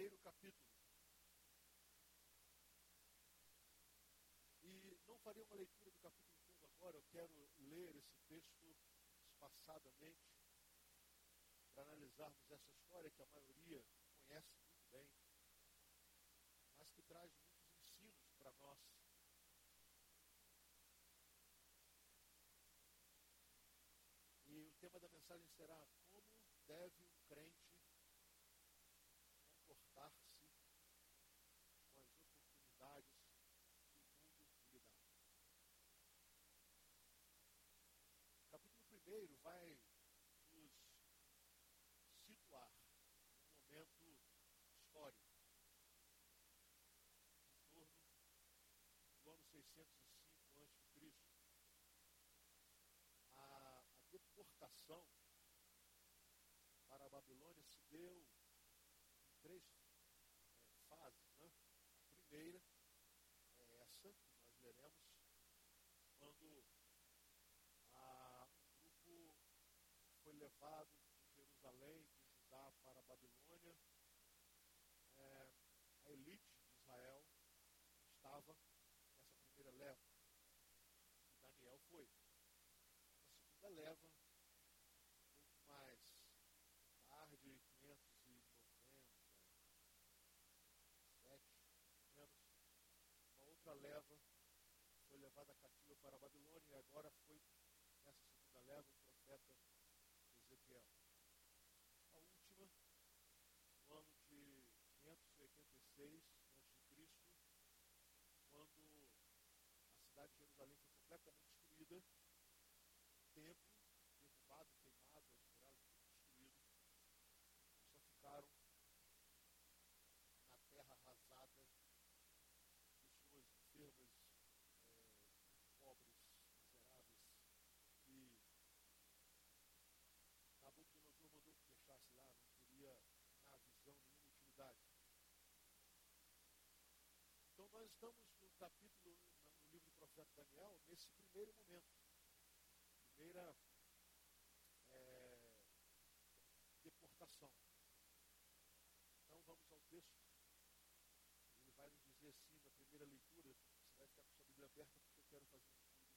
primeiro capítulo. E não farei uma leitura do capítulo todo agora, eu quero ler esse texto espaçadamente para analisarmos essa história que a maioria conhece muito bem, mas que traz muitos ensinos para nós. E o tema da mensagem será como deve um crente primeiro vai nos situar no momento histórico, em torno do ano 605 a.C. A, a deportação para a Babilônia se deu em três é, fases. Né? A primeira é essa que nós leremos, quando foi levado de Jerusalém, de Judá para a Babilônia. É, a elite de Israel estava nessa primeira leva. E Daniel foi. Na segunda leva, um pouco mais tarde, 597, menos, uma outra leva foi levada cativa para a Babilônia e agora foi nessa segunda leva o profeta Ezequiel. A última, no ano de 586 a.C., quando a cidade de Jerusalém foi completamente destruída, o templo derrubado, queimado, as muralhas tudo destruído, e só ficaram na terra arrasada pessoas enfermas, nós estamos no capítulo, no livro do profeta Daniel, nesse primeiro momento. Primeira é, deportação. Então vamos ao texto. Ele vai nos dizer assim, na primeira leitura, você vai ficar com sua Bíblia aberta porque eu quero fazer um estudo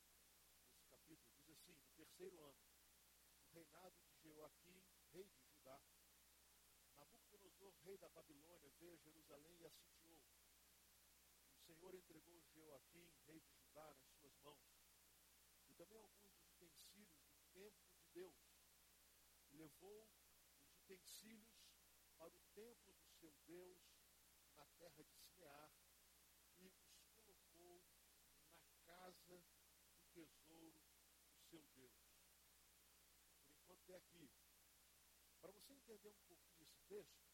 nesse capítulo. Diz assim, no terceiro ano, o reinado de Jeoaquim, rei de Judá, Nabucodonosor, rei da Babilônia, veio a Jerusalém e a entregou Joaquim, rei de Judá, nas suas mãos, e também alguns dos utensílios do templo de Deus. Levou os utensílios para o templo do seu Deus, na terra de Sinear, e os colocou na casa do tesouro do seu Deus. Por enquanto é aqui. Para você entender um pouquinho esse texto,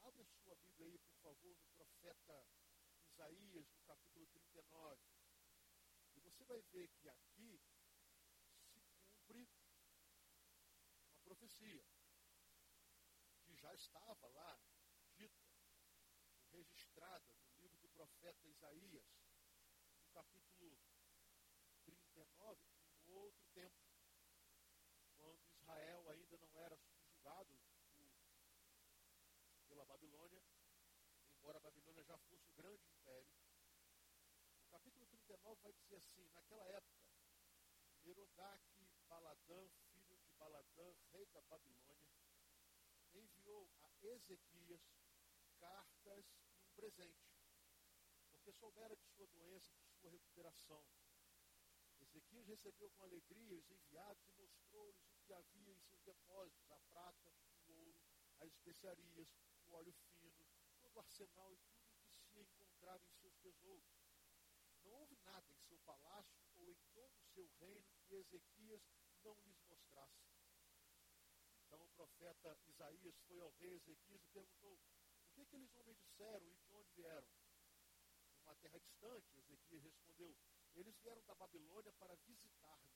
abra sua Bíblia aí, por favor, no profeta Isaías, no capítulo 39. E você vai ver que aqui se cumpre uma profecia que já estava lá dita, registrada no livro do profeta Isaías, no capítulo 39, em outro tempo, quando Israel ainda não era subjugado pela Babilônia, embora a Babilônia já fosse o grande 39 vai dizer assim: naquela época, Merodach Baladã, filho de Baladã, rei da Babilônia, enviou a Ezequias cartas e um presente, porque soubera de sua doença de sua recuperação. Ezequias recebeu com alegria os enviados e mostrou-lhes o que havia em seus depósitos: a prata, o ouro, as especiarias, o óleo fino, todo o arsenal e tudo o que se encontrava em seus tesouros. Houve nada em seu palácio ou em todo o seu reino que Ezequias não lhes mostrasse. Então o profeta Isaías foi ao rei Ezequias e perguntou: O que aqueles homens disseram e de onde vieram? De uma terra distante, Ezequias respondeu: Eles vieram da Babilônia para visitar-me.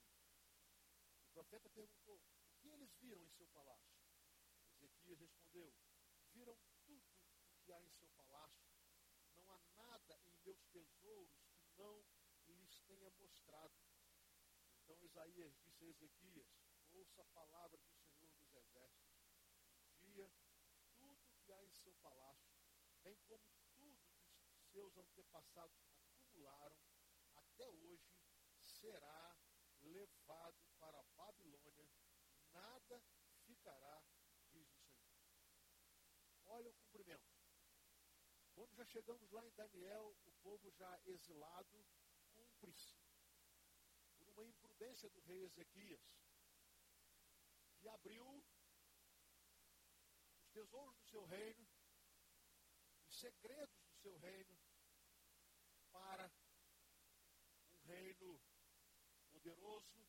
O profeta perguntou: O que eles viram em seu palácio? Ezequias respondeu: Viram tudo que há em seu palácio. Não há nada em meus tesouros não lhes tenha mostrado. Então Isaías disse a Ezequias: Ouça a palavra do Senhor dos Exércitos. Um dia, tudo que há em seu palácio bem como tudo que seus antepassados acumularam, até hoje será levado para a Babilônia, nada ficará, diz o Senhor. Olha o cumprimento. Quando já chegamos lá em Daniel, povo já exilado cumpre-se por uma imprudência do rei Ezequias, que abriu os tesouros do seu reino, os segredos do seu reino, para um reino poderoso,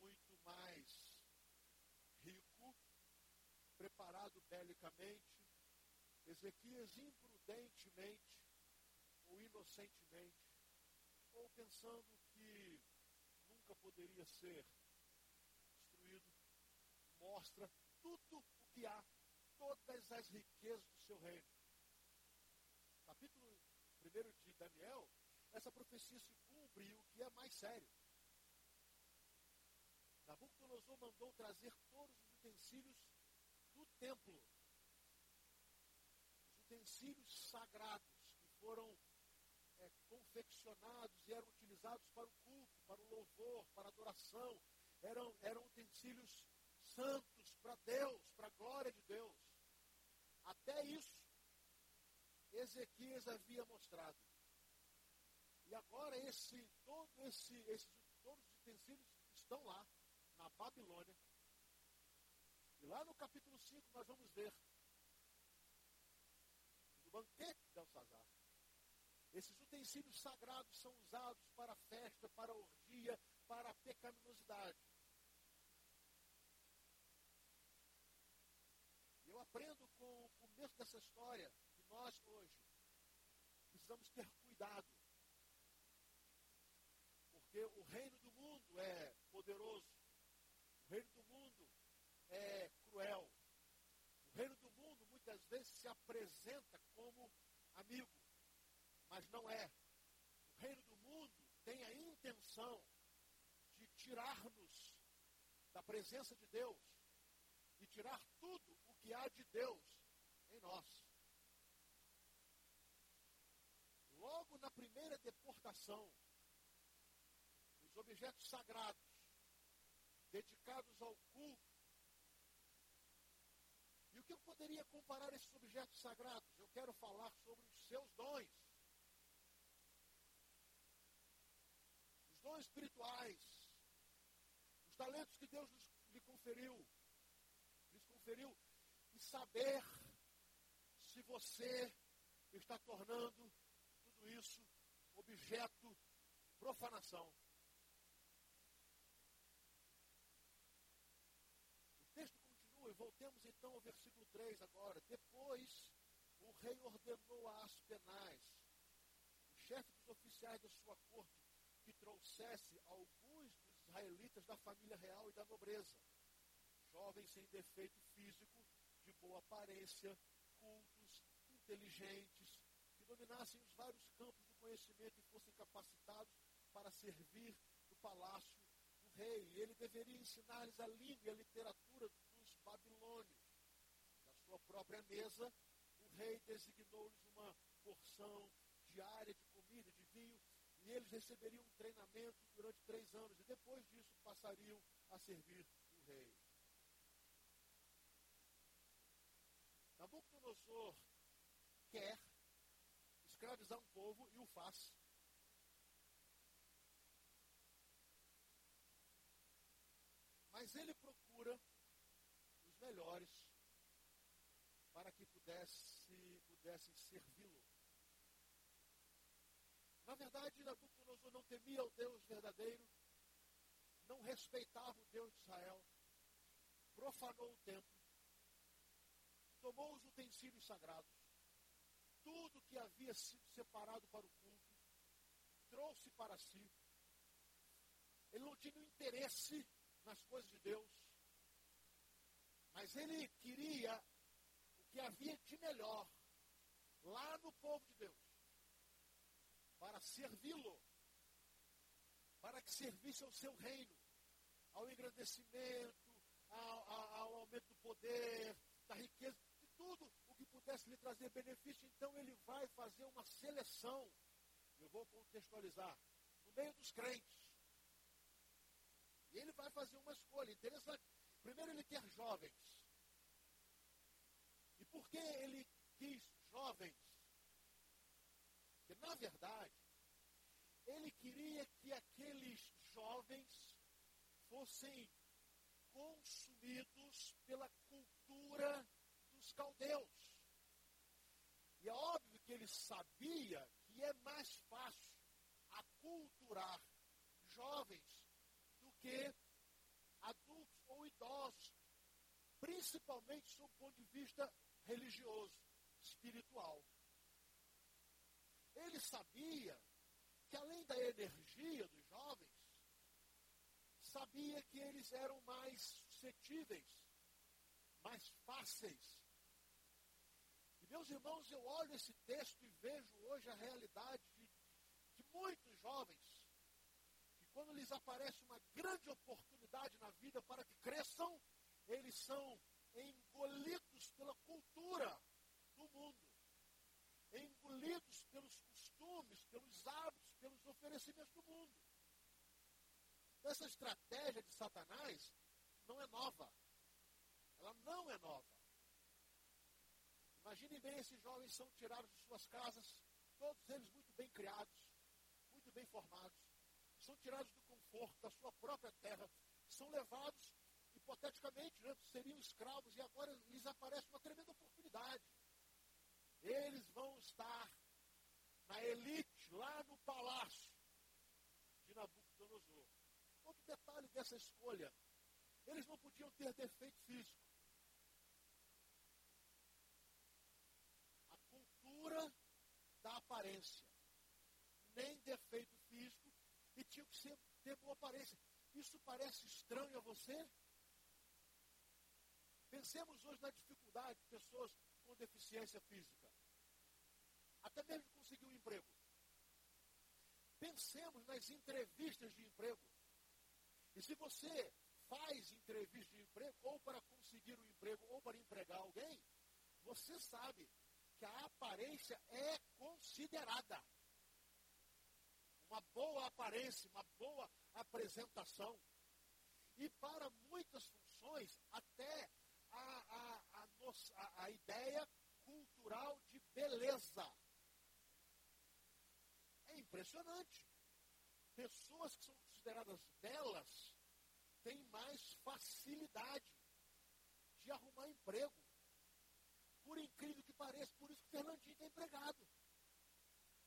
muito mais rico, preparado belicamente, Ezequias imprudentemente inocentemente, ou pensando que nunca poderia ser destruído, mostra tudo o que há, todas as riquezas do seu reino. Capítulo 1 de Daniel, essa profecia se cumpre e o que é mais sério. Nabucodonosor mandou trazer todos os utensílios do templo utensílios sagrados que foram confeccionados e eram utilizados para o culto, para o louvor, para a adoração. Eram, eram utensílios santos para Deus, para a glória de Deus. Até isso, Ezequias havia mostrado. E agora esse, todo esse, esses, todos os utensílios estão lá, na Babilônia. E lá no capítulo 5 nós vamos ver banquete de Belsazar. Esses utensílios sagrados são usados para festa, para orgia, para pecaminosidade. Eu aprendo com o começo dessa história que nós hoje precisamos ter cuidado. Porque o reino do mundo é poderoso. O reino do mundo é cruel muitas vezes se apresenta como amigo, mas não é. O reino do mundo tem a intenção de tirar-nos da presença de Deus e tirar tudo o que há de Deus em nós. Logo na primeira deportação, os objetos sagrados dedicados ao culto que eu poderia comparar esses objetos sagrados? Eu quero falar sobre os seus dons. Dons espirituais. Os talentos que Deus lhe conferiu. Lhes conferiu. E saber se você está tornando tudo isso objeto de profanação. E voltemos então ao versículo 3 agora. Depois, o rei ordenou a Aspenaz, o chefe dos oficiais da sua corte, que trouxesse alguns dos israelitas da família real e da nobreza, jovens sem defeito físico, de boa aparência, cultos, inteligentes, que dominassem os vários campos do conhecimento e fossem capacitados para servir no palácio do rei. E ele deveria ensinar-lhes a língua e a literatura babilônios. Na sua própria mesa, o rei designou-lhes uma porção diária de e eles receberiam um treinamento durante três anos, e depois disso passariam a servir o rei. Nabucodonosor quer escravizar um povo e o faz. Mas ele procura melhores para que pudesse, pudessem servi-lo. Na verdade, Nabucodonosor não temia o Deus verdadeiro, não respeitava o Deus de Israel, profanou o templo, tomou os utensílios sagrados, tudo que havia sido separado para o culto, trouxe para si. Ele não tinha interesse nas coisas de Deus. Mas ele queria o que havia de melhor lá no povo de Deus, para servi-lo, para que servisse ao seu reino, ao engrandecimento, ao, ao, ao aumento do poder, da riqueza, de tudo o que pudesse lhe trazer benefício, então ele vai fazer uma seleção. Eu vou contextualizar. No meio dos crentes. E ele vai fazer uma escolha interessante. Primeiro, ele quer jovens. E por que ele quis jovens? Porque, na verdade, ele queria que aqueles jovens fossem consumidos pela cultura dos caldeus. E é óbvio que ele sabia que é mais fácil aculturar jovens do que adultos ou idosos, principalmente sob o ponto de vista religioso, espiritual. Ele sabia que além da energia dos jovens, sabia que eles eram mais suscetíveis, mais fáceis. E meus irmãos, eu olho esse texto e vejo hoje a realidade de, de muitos jovens, que quando lhes aparece uma grande oportunidade na vida para que cresçam, eles são engolidos pela cultura do mundo, engolidos pelos costumes, pelos hábitos, pelos oferecimentos do mundo. Essa estratégia de Satanás não é nova. Ela não é nova. Imaginem bem, esses jovens são tirados de suas casas, todos eles muito bem criados, muito bem formados, são tirados do conforto da sua própria terra, são levados, hipoteticamente, né, seriam escravos, e agora lhes aparece uma tremenda oportunidade. Eles vão estar na elite, lá palácio de Nabucodonosor. Outro detalhe dessa escolha, eles não podiam ter defeito físico. A cultura da aparência, nem defeito físico, e tinham que ser, ter boa aparência. Isso parece estranho a você? Pensemos hoje na dificuldade de pessoas com deficiência física. Até mesmo conseguir um emprego. Pensemos nas entrevistas de emprego. E se você faz entrevista de emprego, ou para conseguir um emprego, ou para empregar alguém, você sabe que a aparência é considerada. Uma boa aparência, uma boa apresentação. E para muitas funções, até a, a, a, a ideia cultural de beleza. Impressionante. Pessoas que são consideradas belas têm mais facilidade de arrumar emprego. Por incrível que pareça, por isso que Fernandinho está empregado.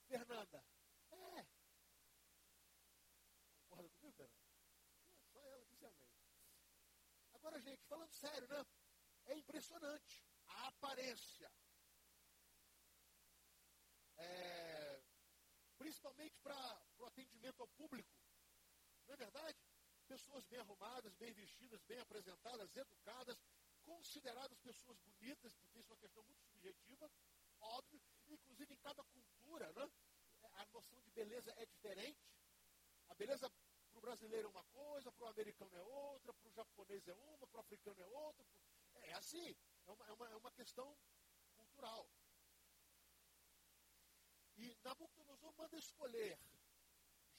Fernanda, é. Concorda comigo, Fernanda? É, só ela disse amém. Agora, gente, falando sério, né? É impressionante a aparência. É, principalmente para o atendimento ao público. Não é verdade? Pessoas bem arrumadas, bem vestidas, bem apresentadas, educadas, consideradas pessoas bonitas, porque isso é uma questão muito subjetiva, óbvio, inclusive em cada cultura, né? a noção de beleza é diferente. A beleza para o brasileiro é uma coisa, para o americano é outra, para o japonês é uma, para o africano é outra. É assim, é uma, é uma, é uma questão cultural. E Nabucodonosor manda escolher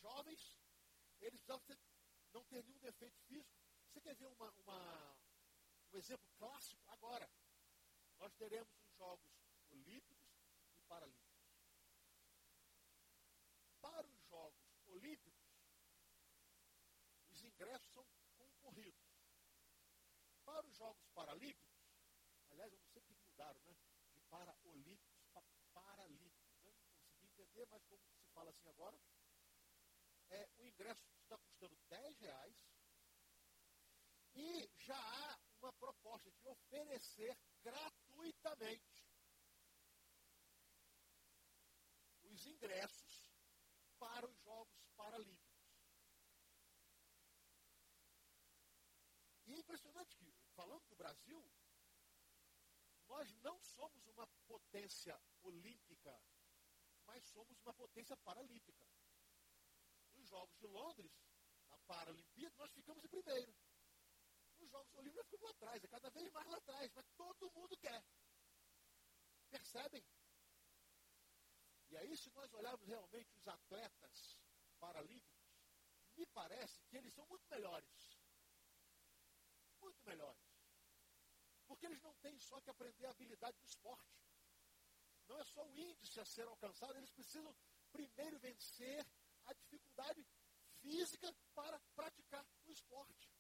jovens eles precisavam ter, não ter nenhum defeito físico. Você quer ver uma, uma, um exemplo clássico? Agora, nós teremos os Jogos Olímpicos e Paralímpicos. Para os Jogos Olímpicos, os ingressos são concorridos. Para os Jogos Paralímpicos, aliás, eu não sei porque mudaram, né? De Paraolímpicos para Paralímpicos. Né? Não mas como se fala assim agora, é, o ingresso está custando 10 reais e já há uma proposta de oferecer gratuitamente os ingressos para os Jogos Paralímpicos. E é impressionante que, falando do Brasil, nós não somos uma potência olímpica, mas somos uma potência paralímpica nos Jogos de Londres, na Paralimpíada, nós ficamos em primeiro. Nos Jogos Olímpicos nós ficamos lá atrás, é cada vez mais lá atrás, mas todo mundo quer. percebem. E aí, se nós olharmos realmente os atletas paralímpicos, me parece que eles são muito melhores. Muito melhores. Porque eles não têm só que aprender a habilidade do esporte. Não é só o índice a ser alcançado, eles precisam primeiro vencer a dificuldade física para praticar o esporte.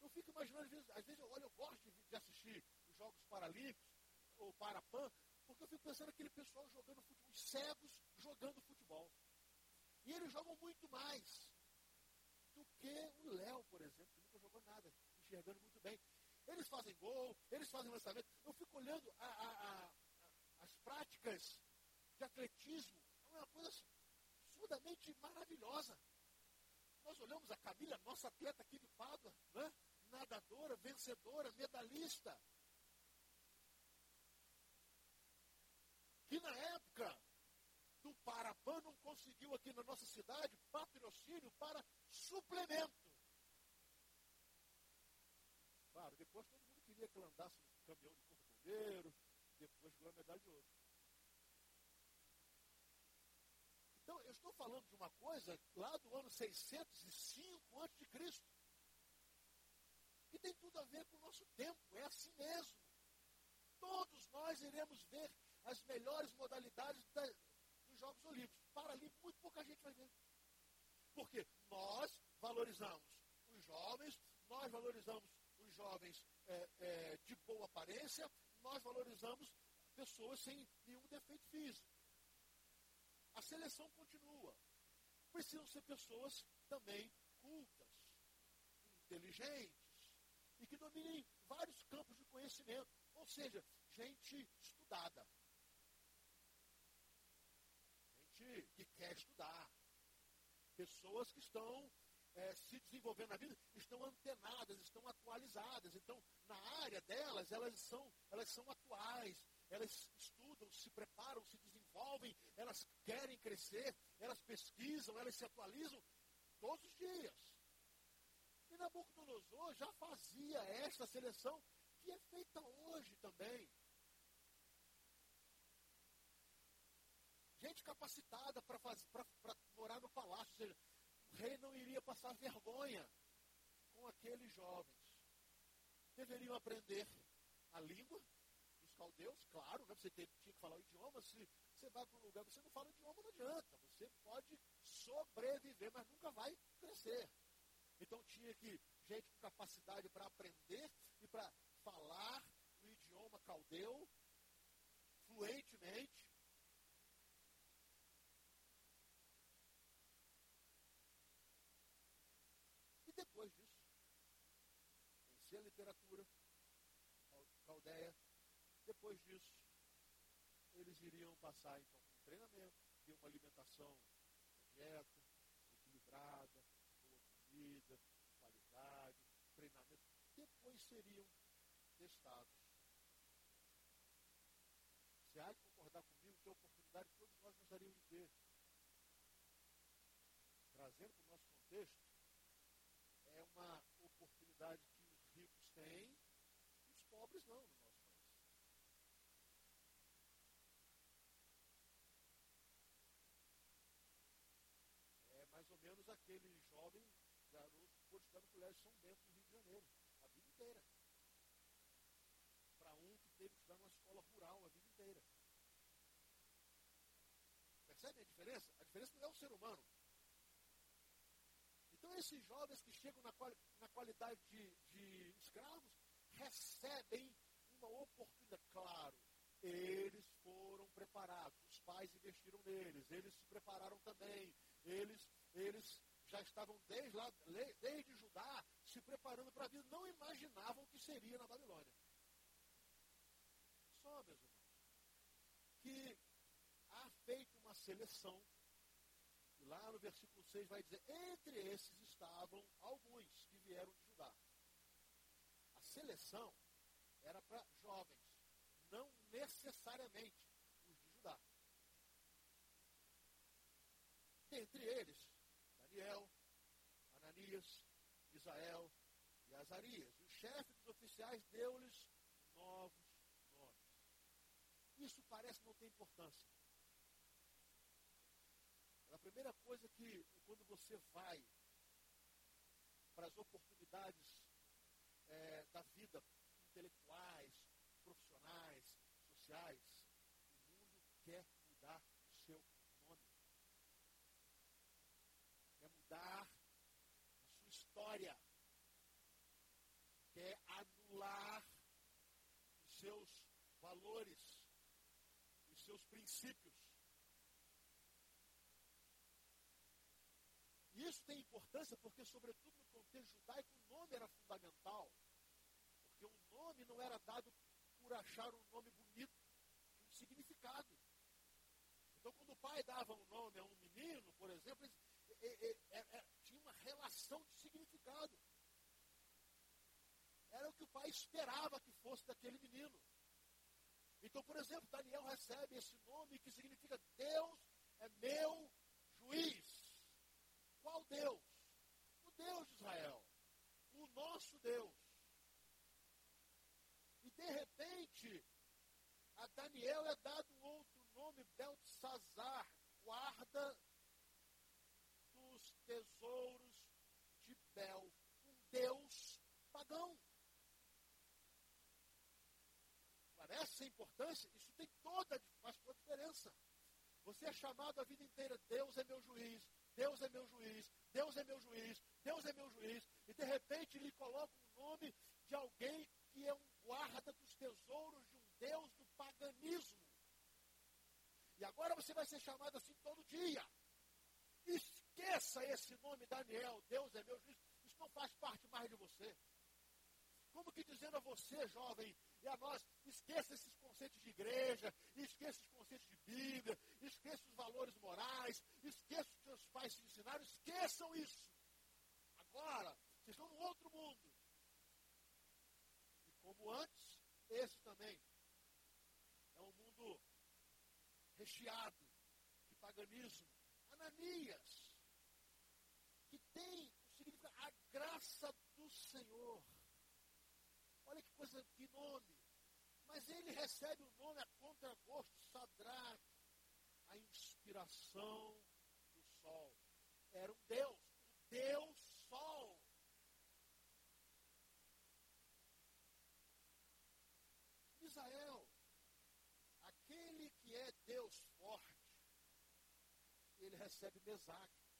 Eu fico imaginando, às vezes, às vezes eu olho, eu gosto de, de assistir os Jogos Paralímpicos, ou Parapan, porque eu fico pensando aquele pessoal jogando futebol, os cegos jogando futebol. E eles jogam muito mais do que o Léo, por exemplo, que nunca jogou nada, enxergando muito bem. Eles fazem gol, eles fazem lançamento. Eu fico olhando a, a, a, práticas de atletismo, é uma coisa absurdamente maravilhosa. Nós olhamos a Camila, nossa atleta aqui de Pádua, né? nadadora, vencedora, medalhista. Que na época do Parapan não conseguiu aqui na nossa cidade patrocínio para suplemento. Claro, depois todo mundo queria que ela andasse no caminhão de corpo depois ganhou a medalha de ouro. Então, eu estou falando de uma coisa lá do ano 605 a.C. Que tem tudo a ver com o nosso tempo, é assim mesmo. Todos nós iremos ver as melhores modalidades da, dos Jogos Olímpicos. Paralímpicos, muito pouca gente vai ver. Porque nós valorizamos os jovens, nós valorizamos os jovens é, é, de boa aparência, nós valorizamos pessoas sem nenhum defeito físico. A seleção continua. Precisam ser pessoas também cultas, inteligentes e que dominem vários campos de conhecimento. Ou seja, gente estudada. Gente que quer estudar. Pessoas que estão é, se desenvolvendo na vida, estão antenadas, estão atualizadas. Então, na área delas, elas são, elas são atuais, elas estudam, se preparam, se desenvolvem, elas querem crescer, elas pesquisam, elas se atualizam todos os dias. E Nabucodonosor já fazia esta seleção que é feita hoje também. Gente capacitada para morar no palácio, ou seja, o rei não iria passar vergonha com aqueles jovens. Deveriam aprender a língua, caldeus, claro, né? você tinha que falar o idioma. Se você vai para um lugar você não fala o idioma, não adianta. Você pode sobreviver, mas nunca vai crescer. Então tinha que gente com capacidade para aprender e para falar o idioma caldeu fluentemente. E depois disso, conhecer a literatura caldeia, depois disso, eles iriam passar então um treinamento, ter uma alimentação, dieta equilibrada, boa comida, qualidade, treinamento. Depois seriam testados. Você há de concordar comigo que a oportunidade que todos nós gostaríamos de ter. Trazendo para o nosso contexto, é uma oportunidade que os ricos têm e os pobres não no nosso menos aquele jovem no Colégio São Bento, no Rio de Janeiro, a vida inteira. Para um que teve que estudar numa escola rural a vida inteira. Percebe a diferença? A diferença não é o ser humano. Então, esses jovens que chegam na, quali na qualidade de, de escravos recebem uma oportunidade. Claro, eles foram preparados, os pais investiram neles, eles se prepararam também, eles eles já estavam desde, lá, desde Judá se preparando para a vida, não imaginavam o que seria na Babilônia. Só, meus irmãos, que há feito uma seleção, e lá no versículo 6 vai dizer, entre esses estavam alguns que vieram de Judá. A seleção era para jovens, não necessariamente os de Judá. Dentre eles, Daniel, Ananias, Isael e Azarias. O chefe dos oficiais deu-lhes novos nomes. E isso parece não ter importância? A primeira coisa que, quando você vai para as oportunidades é, da vida, intelectuais, profissionais, sociais, o mundo quer mudar o seu nome. Quer mudar a sua história. Quer anular os seus valores, os seus princípios. E isso tem importância porque, sobretudo no contexto judaico, o nome era fundamental. Porque o nome não era dado por achar um nome bonito, tinha um significado. Então, quando o pai dava um nome a um menino, por exemplo, ele, tinha uma relação de significado. Era o que o pai esperava que fosse daquele menino. Então, por exemplo, Daniel recebe esse nome que significa Deus é meu juiz. Qual Deus? O Deus de Israel. O nosso Deus. E de repente, a Daniel é dado um outro nome, Beltzazar, guarda dos tesouros de Bel, um Deus pagão. Parece a importância? Isso tem toda, faz toda a diferença. Você é chamado a vida inteira, Deus é meu juiz, Deus é meu juiz, Deus é meu juiz, Deus é meu juiz, e de repente lhe coloca o nome de alguém que é um guarda dos tesouros de um Deus do paganismo. E agora você vai ser chamado assim todo dia. Esqueça esse nome, Daniel, Deus é meu juiz. Isso não faz parte mais de você. Como que dizendo a você, jovem, e a nós, esqueça esses conceitos de igreja, esqueça os conceitos de Bíblia, esqueça os valores morais, esqueça os que seus pais te ensinaram, esqueçam isso. Agora, vocês estão num outro mundo. E como antes, esse também é um mundo recheado de paganismo. Ananias, que tem o significado, a graça do Senhor. Olha que coisa, que nome. Mas ele recebe o nome a contragosto, Sadraque, a inspiração do sol. Era um Deus, o Deus Sol. Israel, aquele que é Deus forte, ele recebe Mesaque,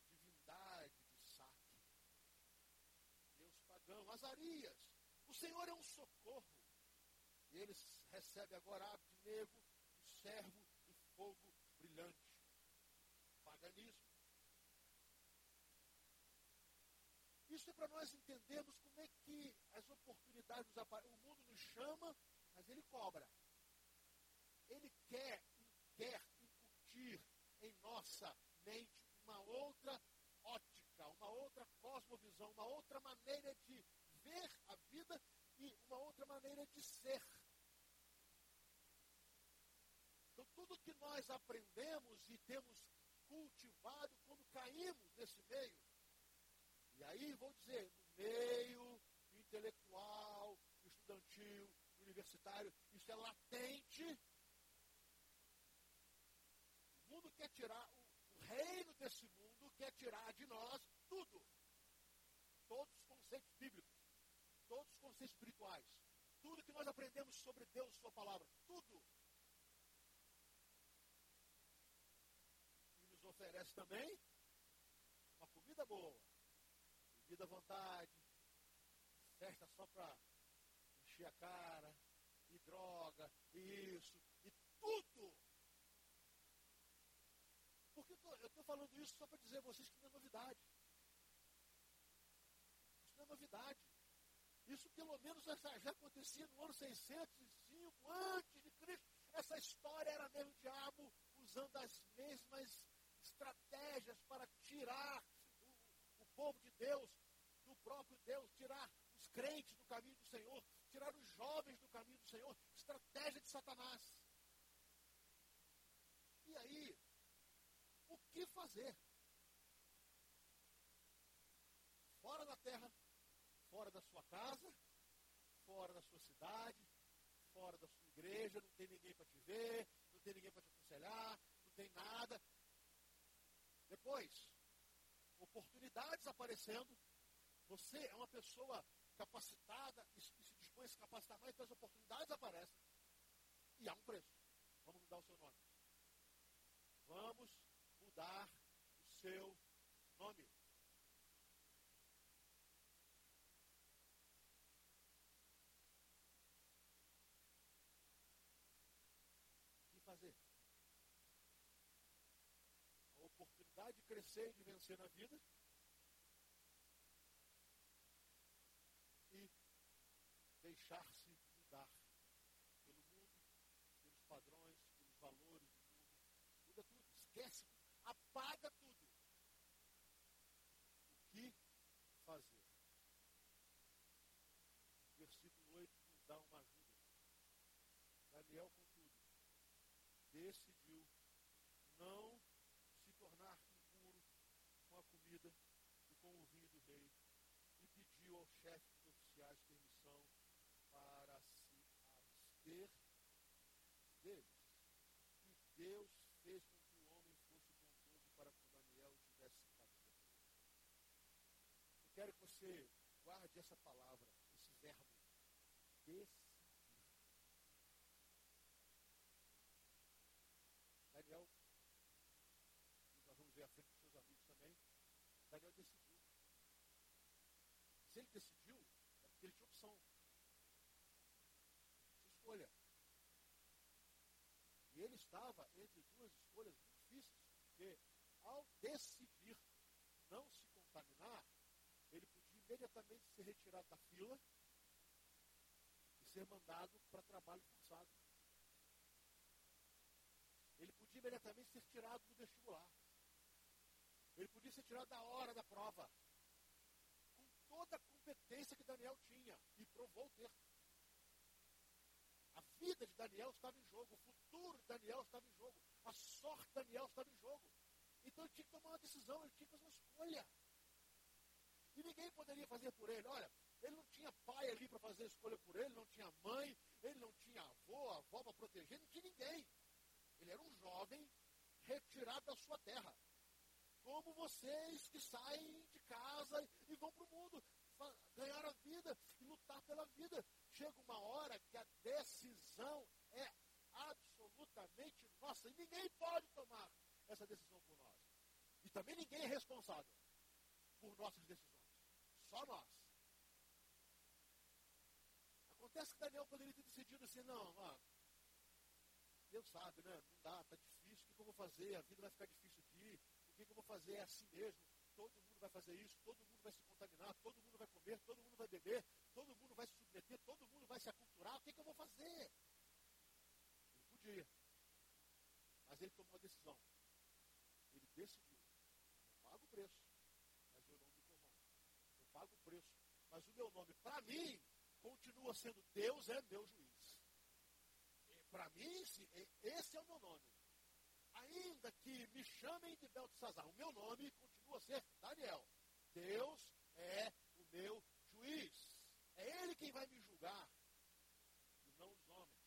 a divindade de Saque. Deus pagão, Azarias, o Senhor é um socorro. E eles recebem agora Abednego, o servo do fogo brilhante. Paganismo. Isso é para nós entendermos como é que as oportunidades. O mundo nos chama, mas ele cobra. Ele quer, quer incutir em nossa mente uma outra ótica, uma outra cosmovisão, uma outra maneira de ver a vida e uma outra maneira de ser. Então, tudo que nós aprendemos e temos cultivado quando caímos nesse meio, e aí vou dizer, no meio intelectual, estudantil, universitário, isso é latente. O mundo quer tirar, o reino desse mundo quer tirar de nós tudo. Todos os conceitos bíblicos todos os conceitos espirituais, tudo que nós aprendemos sobre Deus, Sua palavra, tudo. E nos oferece também uma comida boa, bebida à vontade, festa só para encher a cara, e droga, e isso, e tudo. Porque eu estou falando isso só para dizer a vocês que não é novidade. Isso não é novidade. Isso pelo menos já, já acontecia no ano 605 antes de Cristo. Essa história era mesmo o diabo usando as mesmas estratégias para tirar o, o povo de Deus do próprio Deus, tirar os crentes do caminho do Senhor, tirar os jovens do caminho do Senhor. Estratégia de Satanás. E aí, o que fazer? Fora da terra, fora da sua casa, fora da sua cidade, fora da sua igreja, não tem ninguém para te ver, não tem ninguém para te aconselhar, não tem nada. Depois, oportunidades aparecendo. Você é uma pessoa capacitada e se dispõe a se capacitar mais, então as oportunidades aparecem. E há um preço. Vamos mudar o seu nome. Vamos mudar o seu nome. O que fazer? A oportunidade de crescer e de vencer na vida e deixar-se mudar pelo mundo, pelos padrões, pelos valores do mundo. Muda tudo, esquece, apaga tudo. O que fazer? Versículo 8 nos dá uma ajuda. Daniel, contudo, decidiu não se tornar impuro com a comida e com o vinho do rei e pediu chefe dos oficiais permissão para se abster deles. E Deus fez com que o homem fosse bondoso para com Daniel tivesse ele. Eu quero que você guarde essa palavra, esse verbo, decidir. Daniel, e nós vamos ver à frente dos seus amigos também, Daniel decidiu. Se ele decidiu, é porque ele tinha opção. Escolha. E ele estava entre duas escolhas difíceis, porque ao decidir não se contaminar, ele podia imediatamente ser retirado da fila e ser mandado para trabalho forçado. Ele podia imediatamente ser tirado do vestibular. Ele podia ser tirado da hora da prova. Toda a competência que Daniel tinha e provou ter. A vida de Daniel estava em jogo, o futuro de Daniel estava em jogo, a sorte de Daniel estava em jogo. Então ele tinha que tomar uma decisão, ele tinha que fazer uma escolha. E ninguém poderia fazer por ele. Olha, ele não tinha pai ali para fazer a escolha por ele, não tinha mãe, ele não tinha avô, avó para proteger, não tinha ninguém. Ele era um jovem retirado da sua terra. Como vocês que saem de casa e vão para o mundo ganhar a vida e lutar pela vida. Chega uma hora que a decisão é absolutamente nossa e ninguém pode tomar essa decisão por nós. E também ninguém é responsável por nossas decisões. Só nós. Acontece que Daniel poderia ter decidido assim, não, ó, Deus sabe, né? Não dá, tá difícil, o que, eu vou fazer? A vida vai ficar difícil aqui, que, que eu vou fazer? É assim mesmo, todo mundo vai fazer isso, todo mundo vai se contaminar, todo mundo vai comer, todo mundo vai beber, todo mundo vai se submeter, todo mundo vai se aculturar, o que, que eu vou fazer? Ele podia. Mas ele tomou a decisão. Ele decidiu. Eu pago o preço, mas eu não me corrompo. Eu pago o preço, mas o meu nome, para mim, continua sendo Deus é meu juiz. Para mim, esse é o meu nome. Ainda que me chamem de Beltesazar, o meu nome continua a ser Daniel. Deus é o meu juiz. É Ele quem vai me julgar, e não os homens.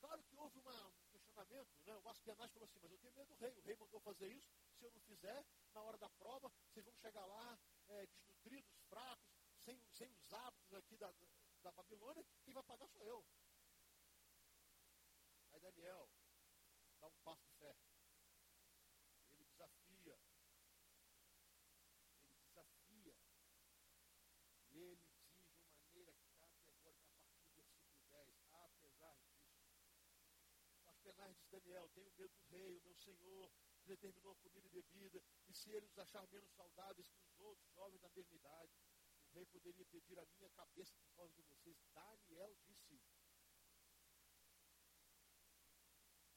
Claro que houve uma, um questionamento, né? O Aspenaz falou assim, mas eu tenho medo do rei. O rei mandou fazer isso. Se eu não fizer, na hora da prova, vocês vão chegar lá é, desnutridos, fracos, sem, sem os hábitos aqui da, da Babilônia, quem vai pagar sou eu. Daniel dá um passo de fé. Ele desafia. Ele desafia. E ele diz de uma maneira categórica a partir do versículo 10. Apesar disso, as penais diz Daniel, tenho medo do rei, o meu senhor, que determinou comida e bebida, e se ele os achar menos saudáveis que os outros jovens da mesma idade, rei poderia pedir a minha cabeça por causa de vocês. Daniel disse.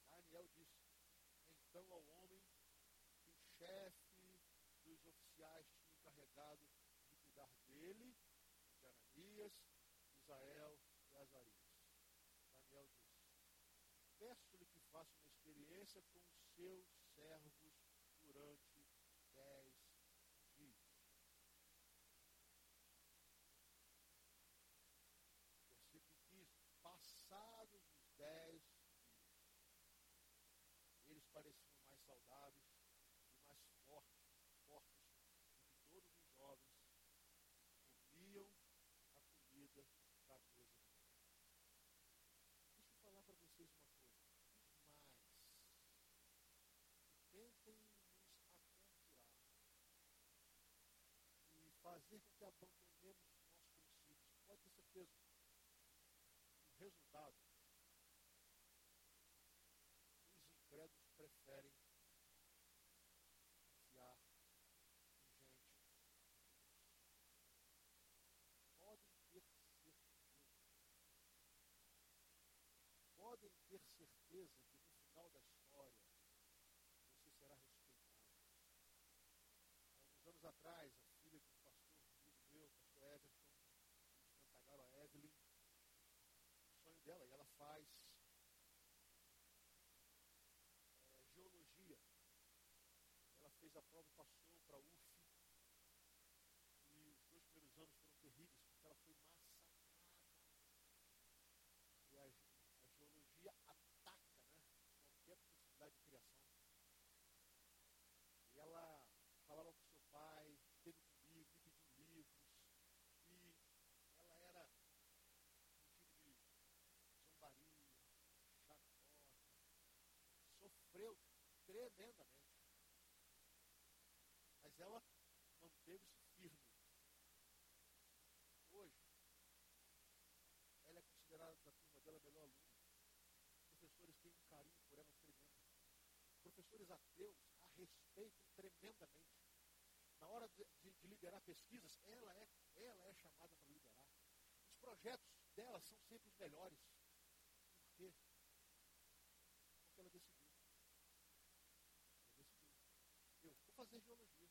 Daniel disse. Ao homem o chefe dos oficiais tinha encarregado de cuidar dele, de Ananias, Isael e Azarias. Daniel disse. Peço-lhe que faça uma experiência com os seus servos durante dez dias. pareciam mais saudáveis e mais fortes, fortes do que todos os jovens comiam a comida da mesa de Deus. Deixa eu falar para vocês uma coisa. Que tentem nos aculturar e fazer com que abandonemos os nossos princípios, pode ter certeza, o resultado incrédulos preferem confiar em gente. Podem ter certeza. Podem ter certeza que no final da história você será respeitado. Há alguns anos atrás, a filha de um pastor, um amigo meu, pastor Everton, de Cantagalo, a Evelyn, o sonho dela, e ela faz fez a prova e passou para a UF. E os dois primeiros anos foram terríveis, porque ela foi massacrada. E a, a geologia ataca né, qualquer possibilidade de criação. E ela falava com seu pai, teve comigo, me pediu livros. E ela era motivo de zombaria, chacota. Sofreu tremendamente ela manteve-se firme. Hoje, ela é considerada da turma dela a melhor aluna. Professores têm um carinho por ela tremendo. Professores ateus a respeitam tremendamente. Na hora de, de, de liderar pesquisas, ela é, ela é chamada para liderar. Os projetos dela são sempre os melhores. Por quê? Porque ela decidiu. Ela decidiu. Vou fazer geologia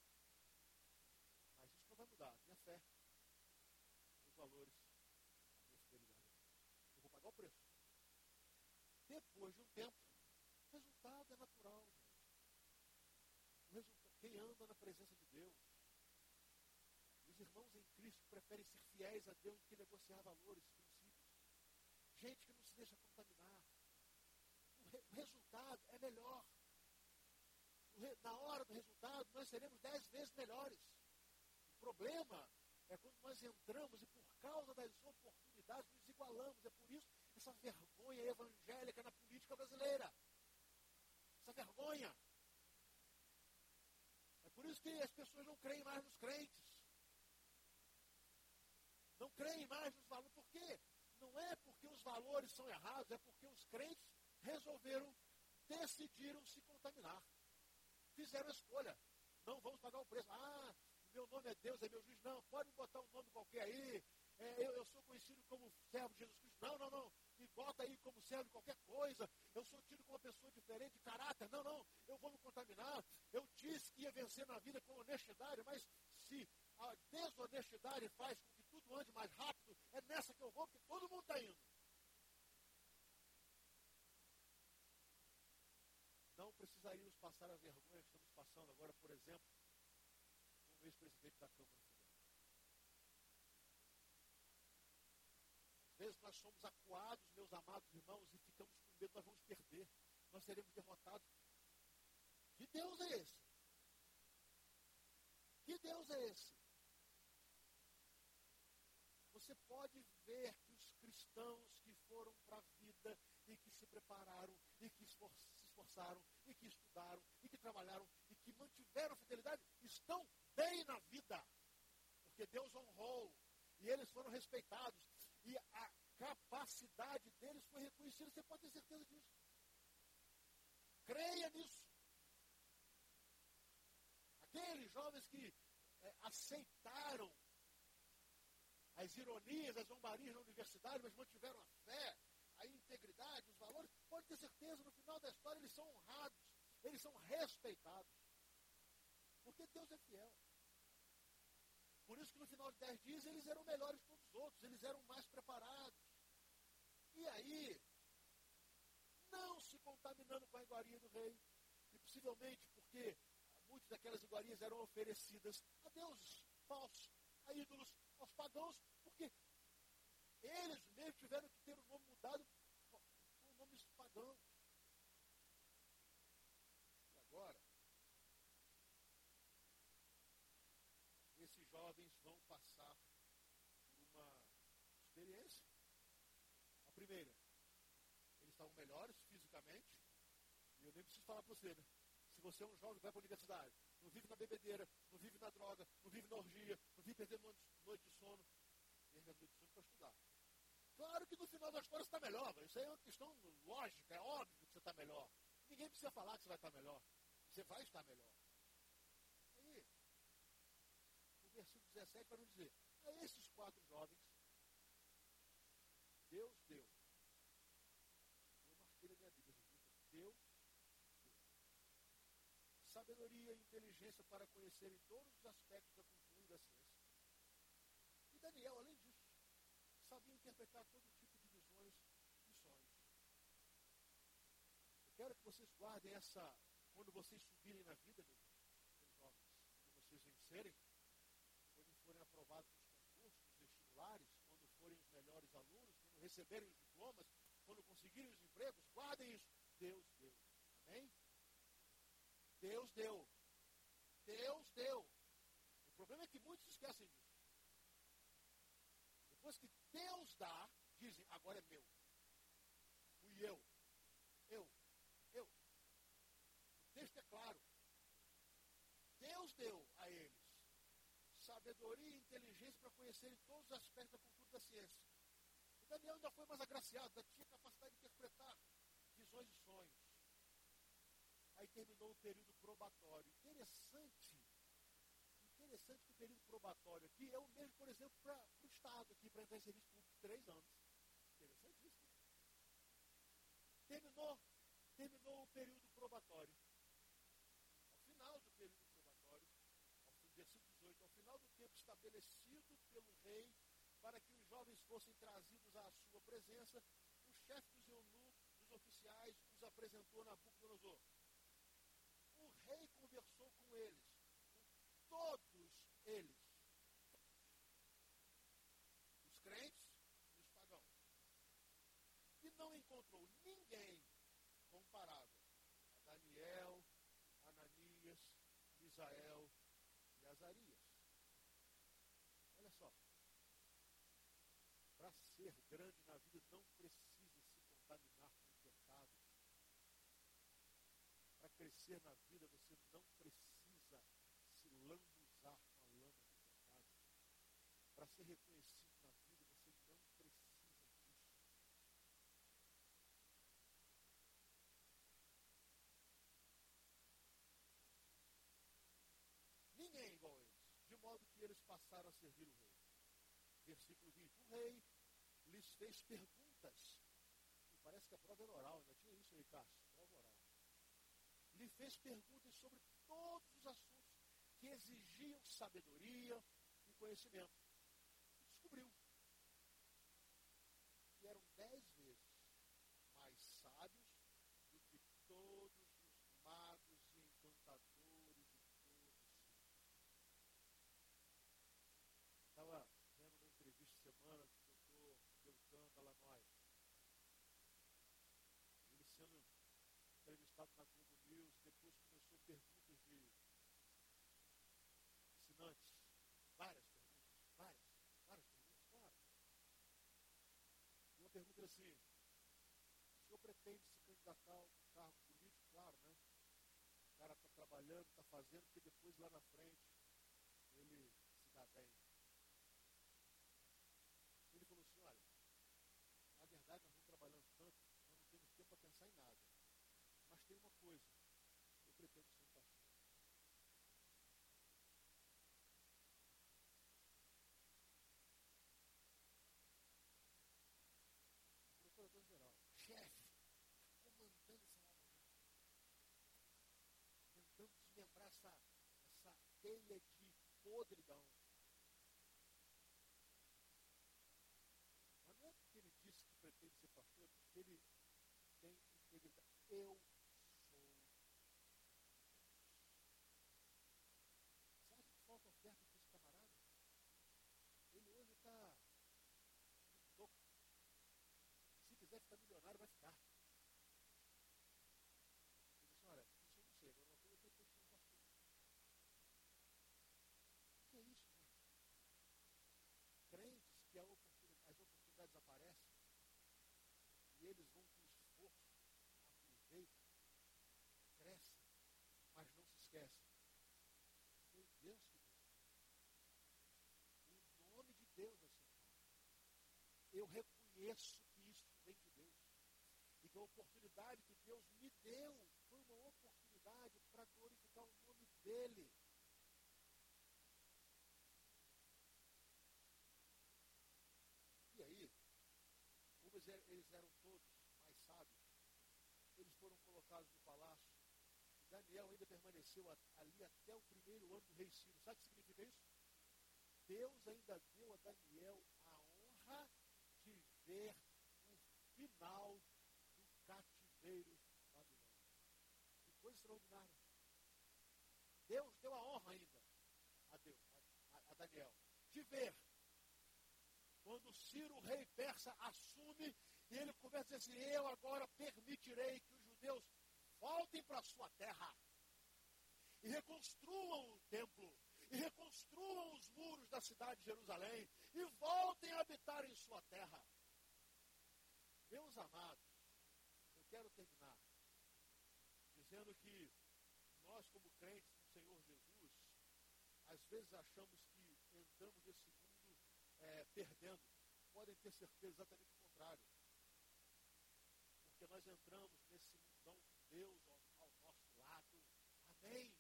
vai mudar a minha fé, meus valores, a minha fidelidade. Eu vou pagar o preço. Depois de um tempo, o resultado é natural, resultado, quem anda na presença de Deus, os irmãos em Cristo preferem ser fiéis a Deus do que negociar valores, princípios. Gente que não se deixa contaminar. O, re, o resultado é melhor. Na hora do resultado, nós seremos dez vezes melhores problema é quando nós entramos e por causa das oportunidades nos igualamos. É por isso essa vergonha evangélica na política brasileira. Essa vergonha. É por isso que as pessoas não creem mais nos crentes. Não creem mais nos valores. Por quê? Não é porque os valores são errados, é porque os crentes resolveram, decidiram se contaminar. Fizeram a escolha. Não vamos pagar o preço. Ah, meu nome é Deus, é meu juiz. Não, pode botar um nome qualquer aí. É, eu, eu, sou conhecido como servo de Jesus Cristo. Não, não, não. Me bota aí como servo de qualquer coisa. Eu sou tido como uma pessoa diferente de caráter. Não, não. Eu vou me contaminar. Eu disse que ia vencer na vida com honestidade, mas se a desonestidade faz com que tudo ande mais rápido, é nessa que eu vou, porque todo mundo está indo. Não precisaríamos passar a vergonha que estamos passando agora, por exemplo, como ex-presidente da Câmara Federal. Às vezes nós somos acuados, meus amados irmãos, e ficamos com medo, nós vamos perder, nós seremos derrotados. Que Deus é esse? Que Deus é esse? Você pode ver que os cristãos que foram para a vida e que se prepararam e que se esforçaram e que estudaram e que trabalharam e que mantiveram fidelidade estão bem na vida. Porque Deus honrou e eles foram respeitados. E a capacidade deles foi reconhecida. Você pode ter certeza disso. Creia nisso. Aqueles jovens que é, aceitaram as ironias, as zombarias na universidade, mas mantiveram a fé, a integridade, os valores, pode ter certeza, no final da história eles são honrados, eles são respeitados. Porque Deus é fiel. Por isso que no final de dez dias eles eram melhores que os outros, eles eram mais preparados. E aí, não se contaminando com a iguaria do rei, e possivelmente porque muitas daquelas iguarias eram oferecidas a deuses falsos, a ídolos, aos pagãos, porque eles mesmos tiveram que ter o nome mudado por nomes pagãos. E agora, esses jovens vão passar por uma experiência. A primeira, eles estavam melhores fisicamente. E eu nem preciso falar para você, né? Se você é um jovem, vai para a universidade. Não vive na bebedeira, não vive na droga, não vive na orgia, não vive perdendo noites noite de sono. Perdendo noite de sono para estudar. Claro que no final da história você está melhor, mas isso aí é uma questão lógica, é óbvio que você está melhor. Ninguém precisa falar que você vai estar melhor. Você vai estar melhor. Aí, o versículo 17 vai nos dizer, a esses quatro jovens, Deus deu. Eu marquei na minha Bíblia, Deus deu. Sabedoria e inteligência para conhecerem todos os aspectos da cultura e da ciência. E Daniel, além interpretar todo tipo de visões e sonhos. Eu quero que vocês guardem essa, quando vocês subirem na vida, meus, jovens, quando vocês vencerem, quando forem aprovados nos concursos, nos vestibulares, quando forem os melhores alunos, quando receberem os diplomas, quando conseguirem os empregos, guardem isso. Deus deu. Amém? Deus deu. Deus deu. O problema é que muitos esquecem disso. Deus dá, dizem, agora é meu. Fui eu. Eu. Eu. O texto é claro. Deus deu a eles sabedoria e inteligência para conhecerem todos os aspectos da cultura da ciência. O Daniel ainda foi mais agraciado, ainda tinha capacidade de interpretar visões e sonhos. Aí terminou o período probatório. Interessante interessante que o período probatório aqui é o mesmo, por exemplo, para o Estado aqui, para entrar em serviço público, três anos. Interessante isso. Terminou, terminou o período probatório. Ao final do período probatório, ao versículo 18, ao final do tempo estabelecido pelo rei, para que os jovens fossem trazidos à sua presença, o chefe dos eunucos, dos oficiais, os apresentou na Nabucodonosor. O rei conversou com eles todos eles. Os crentes e os pagãos. E não encontrou ninguém comparável a Daniel, Ananias, Misael e Azarias. Olha só. Para ser grande na vida não precisa se contaminar com o pecado. Para crescer na vida você não precisa lambuzar com a lama do pecado. Para ser reconhecido na vida, você não precisa disso. Ninguém é igual a eles, de modo que eles passaram a servir o rei. Versículo 20. O rei lhes fez perguntas. E parece que a prova era oral, ainda tinha isso aí, Cássio, prova oral. Lhe fez perguntas sobre todos os assuntos que exigiam sabedoria e conhecimento. E descobriu que eram dez vezes mais sábios do que todos os magos e encantadores de todos os Estava vendo uma entrevista semana com o doutor Deltan Dalanoy. Ele sendo entrevistado na Globo News, depois começou perguntas de antes. Várias perguntas. Várias. Várias perguntas, claro. Uma pergunta assim, senhor pretende se candidatar a um cargo político? Claro, né? O cara está trabalhando, está fazendo, porque depois lá na frente ele se dá bem. Ele falou assim, olha, na verdade nós estamos trabalhando tanto, nós não temos tempo para pensar em nada. Mas tem uma coisa, eu pretendo ser um pastor. procurador-geral, chefe, comandando essa obra. Tentando desmembrar essa, essa teia de podridão. Mas não é porque ele disse que pretende ser pastor, porque ele tem integridade. Eu aparece, e eles vão com esforço, aproveitam, crescem, mas não se esquecem. Foi Deus que deu. O nome de Deus é Senhor. Eu reconheço que isso vem de Deus. E que a oportunidade que Deus me deu foi uma oportunidade para glorificar o nome dEle. Eles eram todos mais sábios, eles foram colocados no palácio. Daniel ainda permaneceu ali até o primeiro ano do rei Ciro. Sabe o que significa isso? Deus ainda deu a Daniel a honra de ver o final do cativeiro babilônico. Que coisa extraordinária. Deus deu a honra ainda a Deus, a, a Daniel, de ver quando Ciro, rei persa, assume e ele começa a dizer assim: Eu agora permitirei que os judeus voltem para sua terra e reconstruam o templo, e reconstruam os muros da cidade de Jerusalém, e voltem a habitar em sua terra. Meus amados, eu quero terminar dizendo que nós, como crentes do Senhor Jesus, às vezes achamos que entramos nesse mundo é, perdendo. Podem ter certeza exatamente o contrário. Nós entramos nesse mundão Deus ao, ao nosso lado. Amém?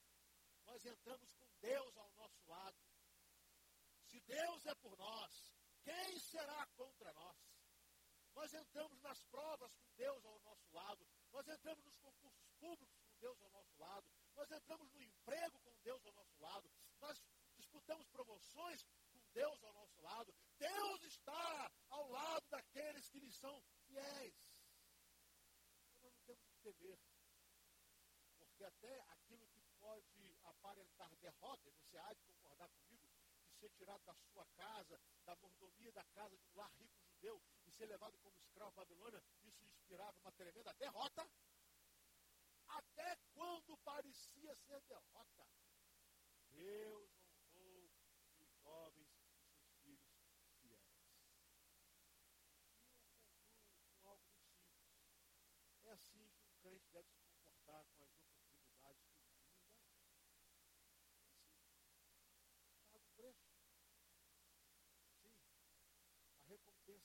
Nós entramos com Deus ao nosso lado. Se Deus é por nós, quem será contra nós? Nós entramos nas provas com Deus ao nosso lado. Nós entramos nos concursos públicos com Deus ao nosso lado. Nós entramos no emprego com Deus ao nosso lado. Nós disputamos promoções com Deus ao nosso lado. Deus está ao lado daqueles que lhe são fiéis. Então nós não temos que temer. Porque até aquilo que pode aparentar derrota, e você há de concordar comigo, de ser tirado da sua casa, da mordomia da casa de um lar rico judeu, e ser levado como escravo à Babilônia, isso inspirava uma tremenda derrota. Até quando parecia ser derrota, Deus honrou os jovens e seus filhos fiéis. E eu concluo com algo muito simples. É assim que um crente deve se comportar com as oportunidades que o mundo nos dá. É assim. Paga o preço. Sim. A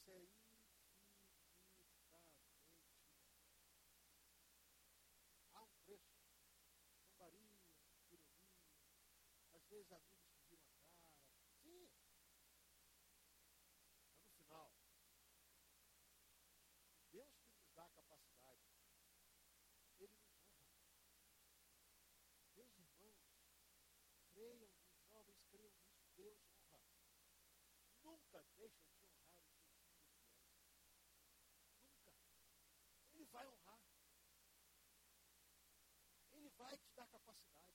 recompensa é infinitamente. Há um preço. Zombaria, ironia, às vezes amigos que viram a cara. Sim. Mas no final, Deus que nos dá a capacidade, Ele nos honra. Meus irmãos, creiam, os jovens creiam nisso, Deus honra. Nunca deixa de honrar os seus filhos fiéis. Nunca. Ele vai honrar. Ele vai te dar capacidade.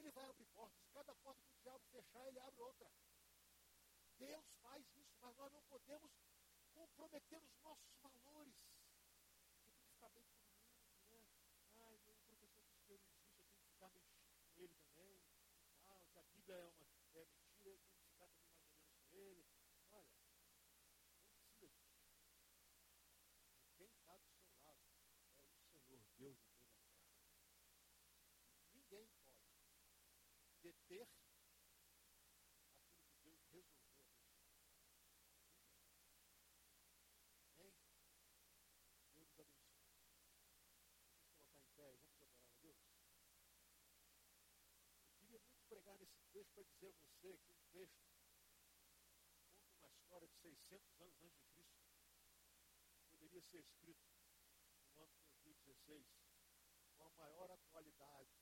Ele vai abrir portas. Cada porta que o diabo fechar, ele abre outra. Deus faz isso, mas nós não podemos comprometer os nossos valores. Tem que ficar bem com todo mundo, né? Ai, meu professor disse que não existe, eu tenho que ficar mexido com ele também. Tal, que a Bíblia é uma é mentira, eu tenho que ficar também mais ou menos com ele. Olha, não precisa disso. E quem está do seu lado é o Senhor, Deus de toda a terra. E ninguém pode deter aquilo que Deus resolveu. Amém? Deus nos abençoe. Vamos colocar em pé e vamos adorar a Deus. Eu queria muito pregar nesse texto para dizer a você que um texto conta uma história de 600 anos antes de Cristo. Poderia ser escrito no ano de 2016 com a maior atualidade